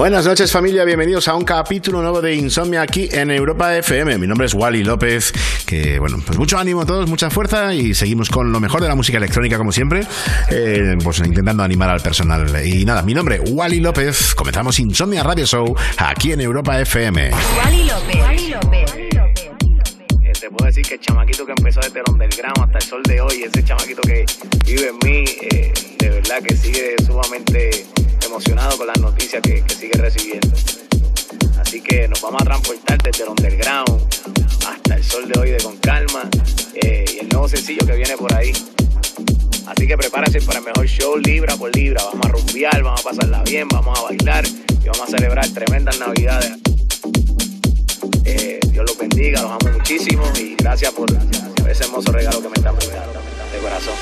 Buenas noches familia, bienvenidos a un capítulo nuevo de Insomnia aquí en Europa FM. Mi nombre es Wally López, que bueno, pues mucho ánimo a todos, mucha fuerza y seguimos con lo mejor de la música electrónica como siempre, eh, pues intentando animar al personal. Y nada, mi nombre Wally López, comenzamos Insomnia Radio Show aquí en Europa FM. Wally López. Wally López. Eh, te puedo decir que el chamaquito que empezó desde el underground hasta el sol de hoy, ese chamaquito que vive en mí, eh, de verdad que sigue sumamente emocionado con las noticias que, sigue recibiendo. Así que nos vamos a transportar desde el underground hasta el sol de hoy de Con Calma eh, y el nuevo sencillo que viene por ahí. Así que prepárate para el mejor show libra por libra. Vamos a rumbear, vamos a pasarla bien, vamos a bailar y vamos a celebrar tremendas navidades. Eh, Dios los bendiga, los amo muchísimo y gracias por ese hermoso regalo que me están brindando. De corazón.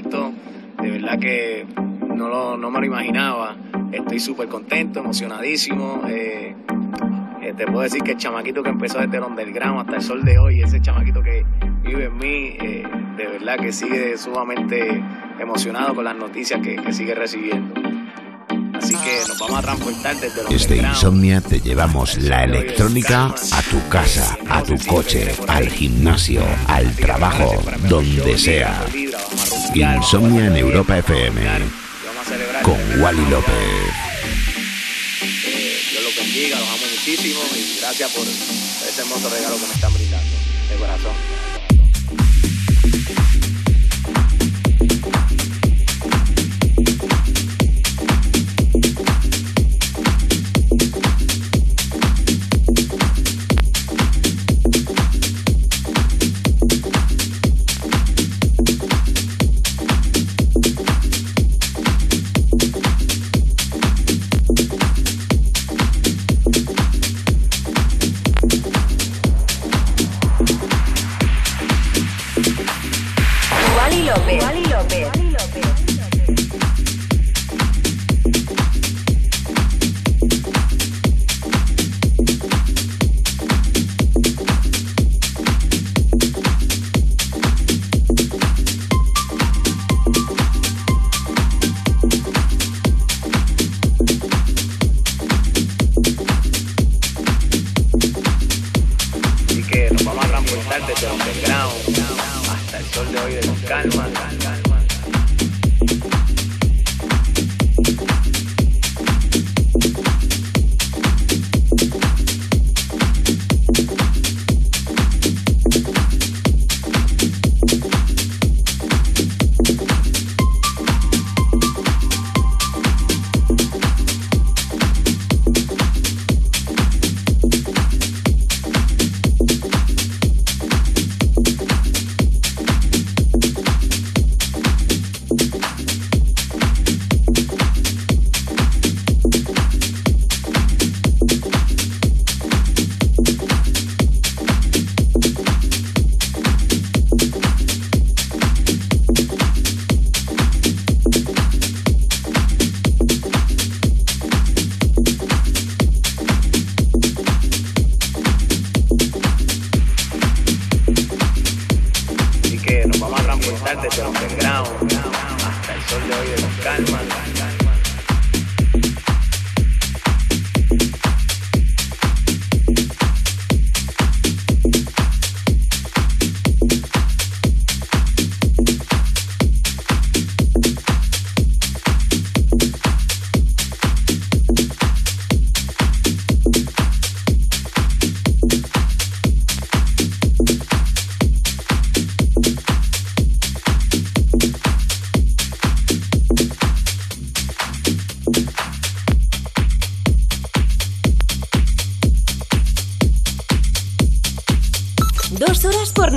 Con los conciertos. De verdad que no, lo- no me lo imaginaba. Estoy súper contento, emocionadísimo. Eh, eh, te puedo decir que el chamaquito que empezó desde el underground hasta el sol de hoy, ese chamaquito que vive en mí, eh, de verdad que sigue sumamente emocionado con las noticias que, que sigue recibiendo. Así que nos vamos a transportar desde el Desde underground. Insomnia te llevamos la electrónica a tu casa, a tu coche, al gimnasio, al trabajo, donde sea. Insomnia en Europa FM con Wally López. Dios los los bendiga, los amo muchísimo y gracias por ese hermoso regalo que me están brindando, de corazón.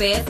Es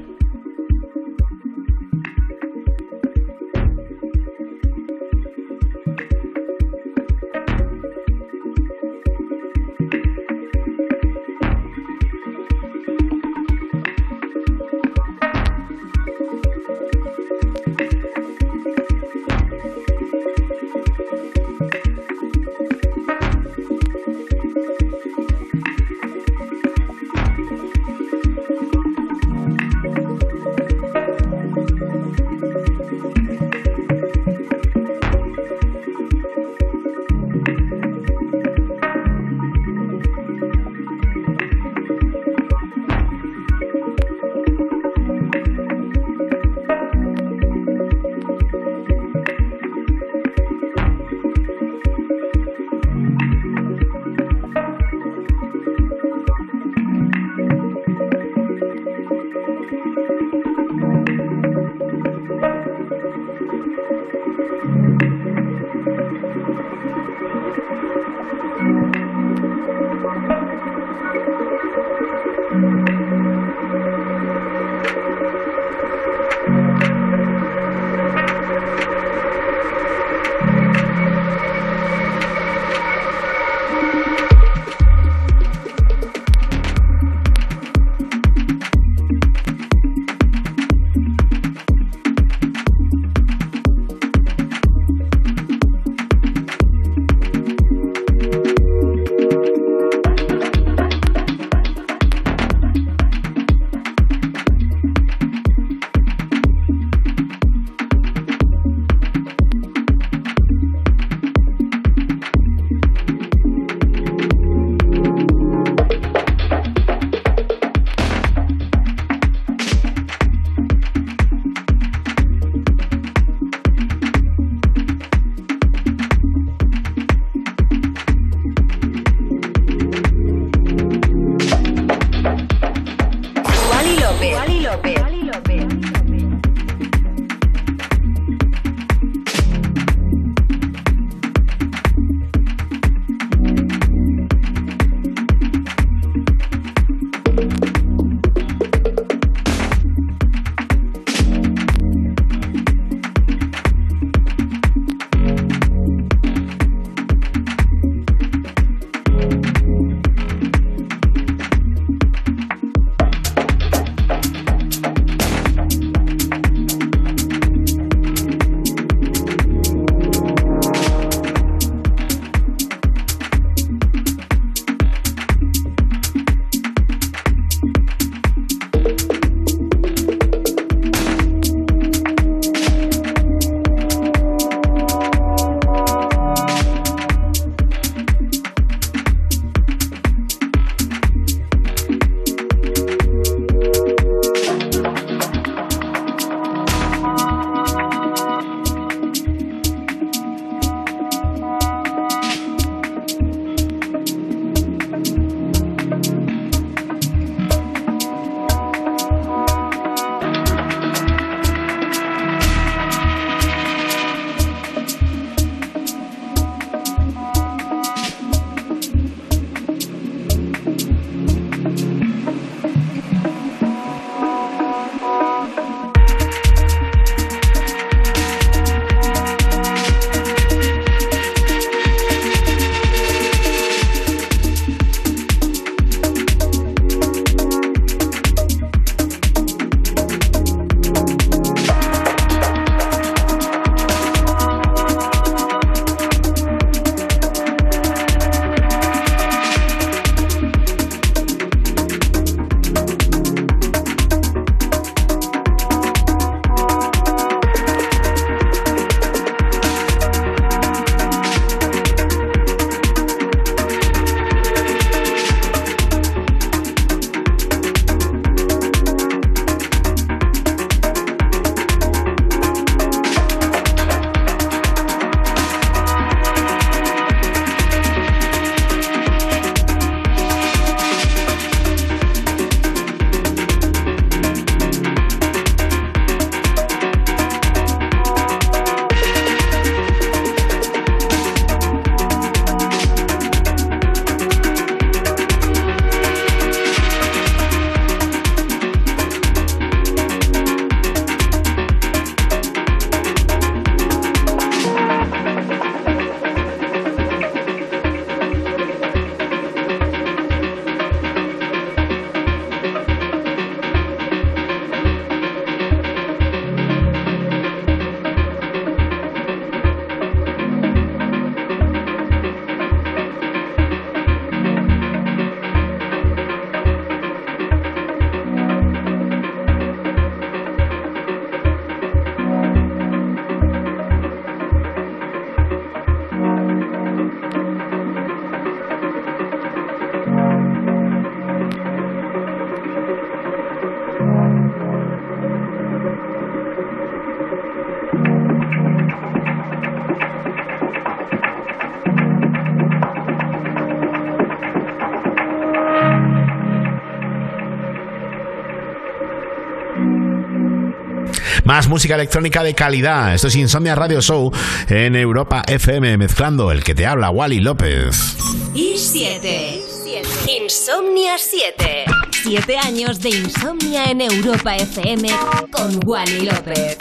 Música electrónica de calidad. Esto es Insomnia Radio Show en Europa FM, mezclando el que te habla, Wally López. Y 7. 7. Insomnia 7. 7 años de insomnia en Europa FM con Wally López.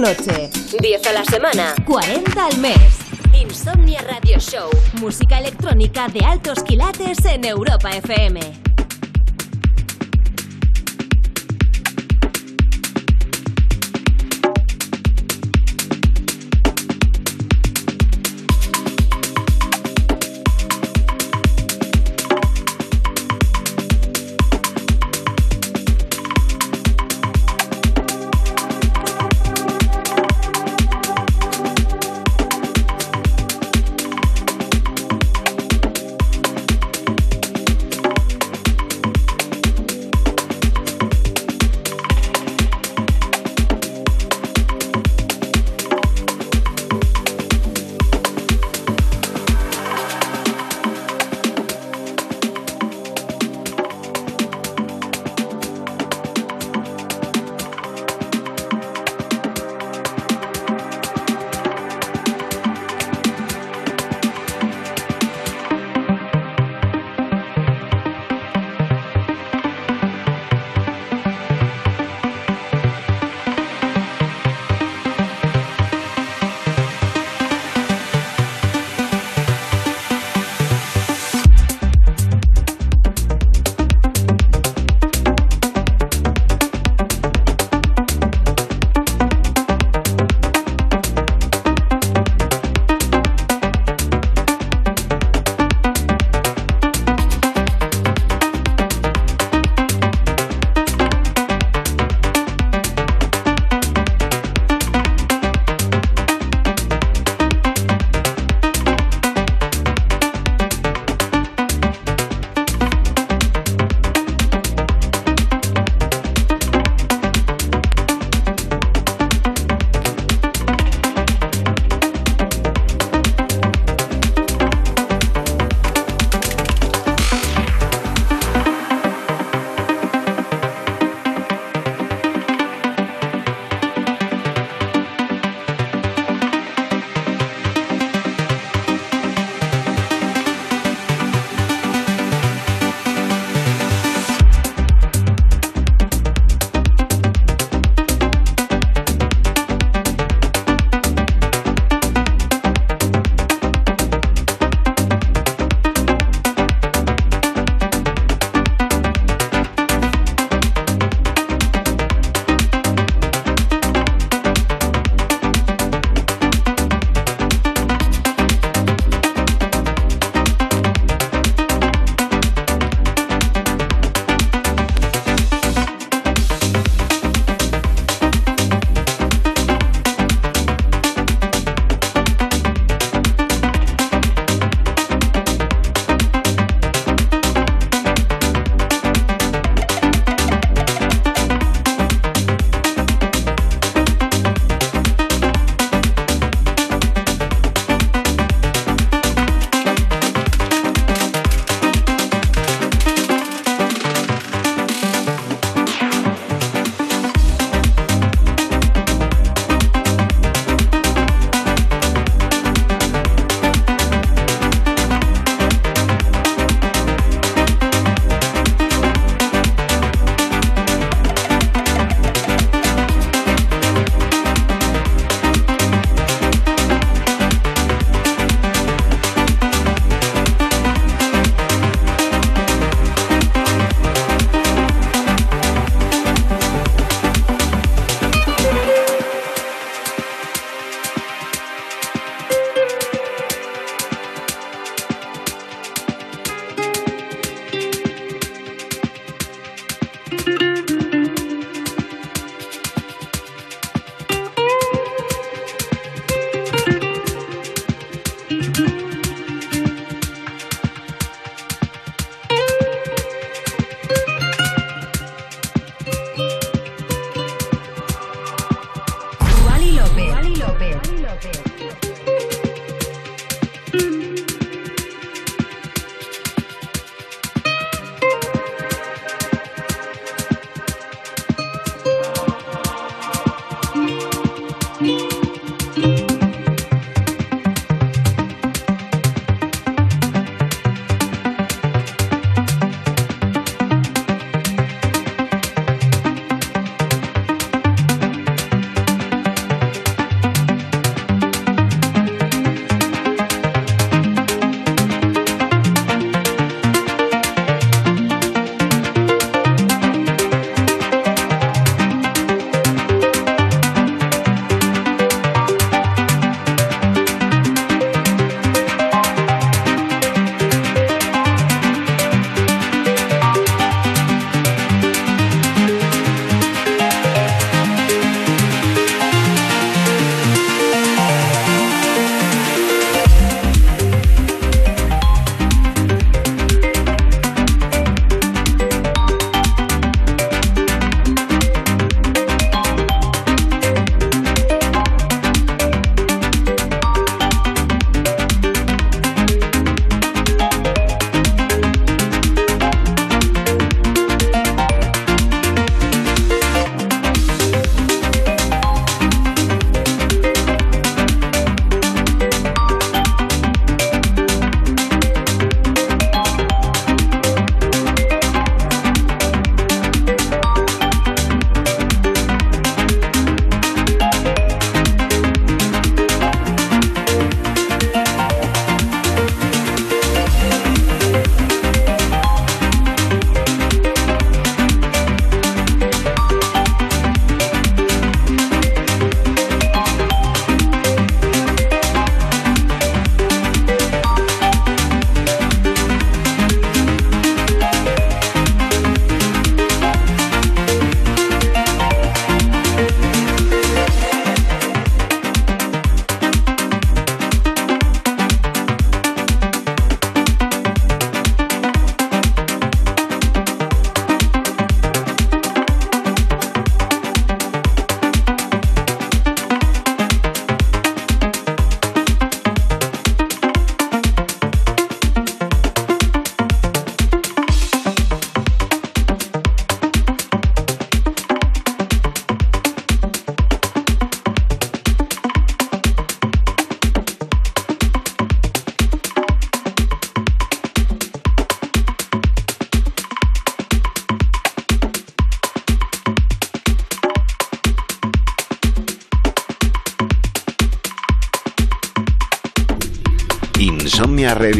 Noche. 10 a la semana. 40 al mes. Insomnia Radio Show. Música electrónica de altos quilates en Europa FM.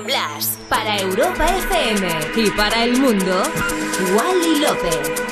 Blas. Para Europa FM y para el mundo, Wally López.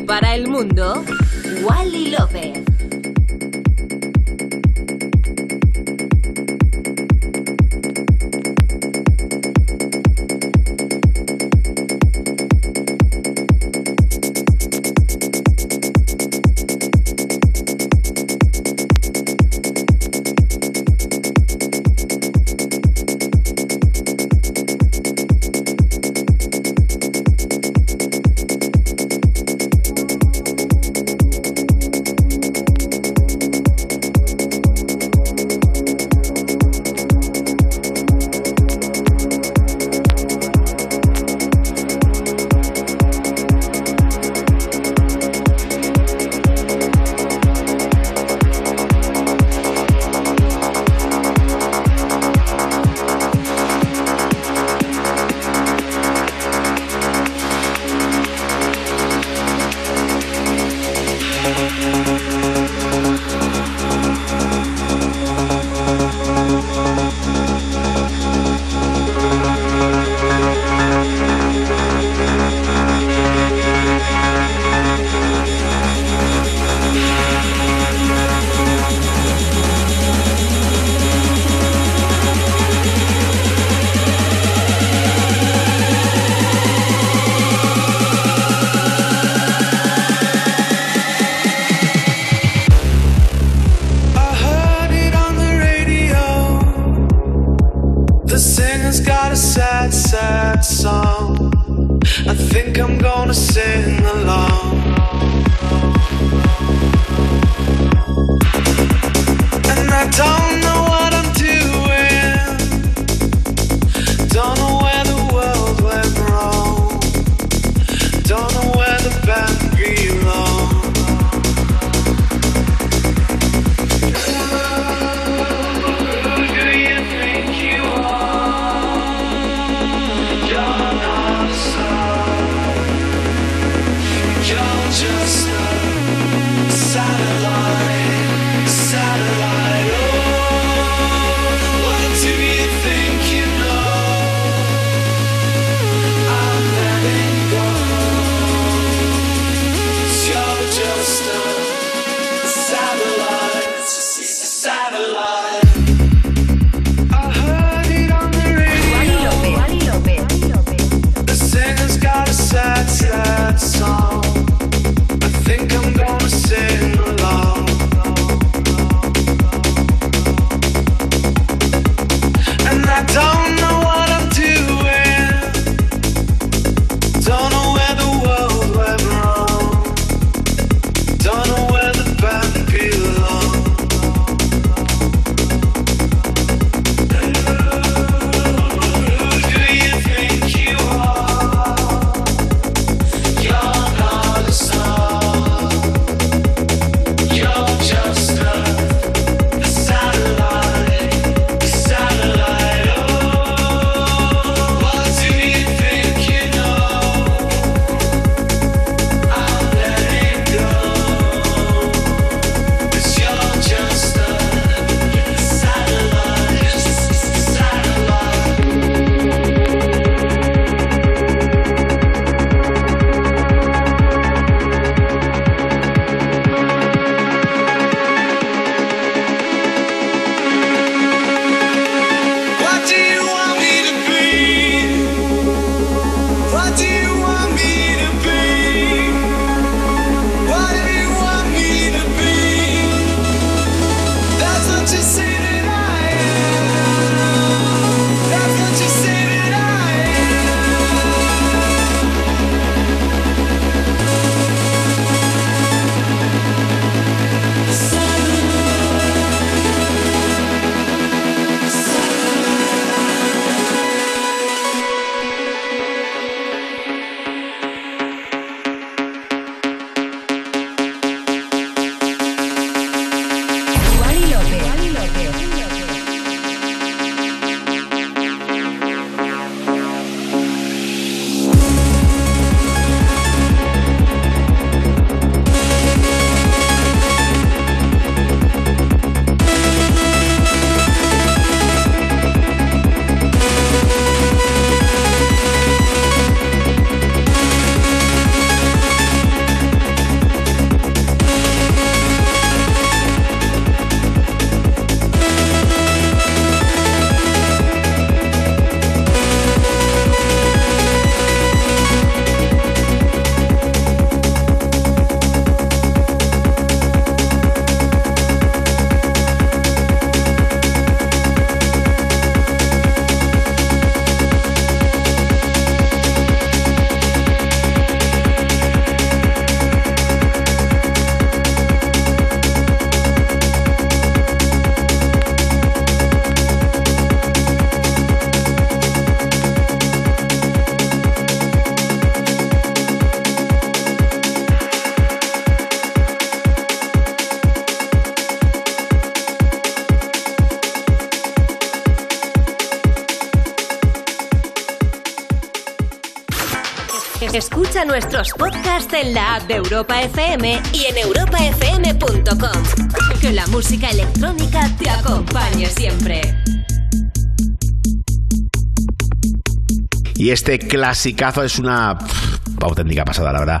but I nuestros podcasts en la app de Europa FM y en europafm.com. Que la música electrónica te acompañe siempre. Y este clasicazo es una auténtica pasada, la verdad.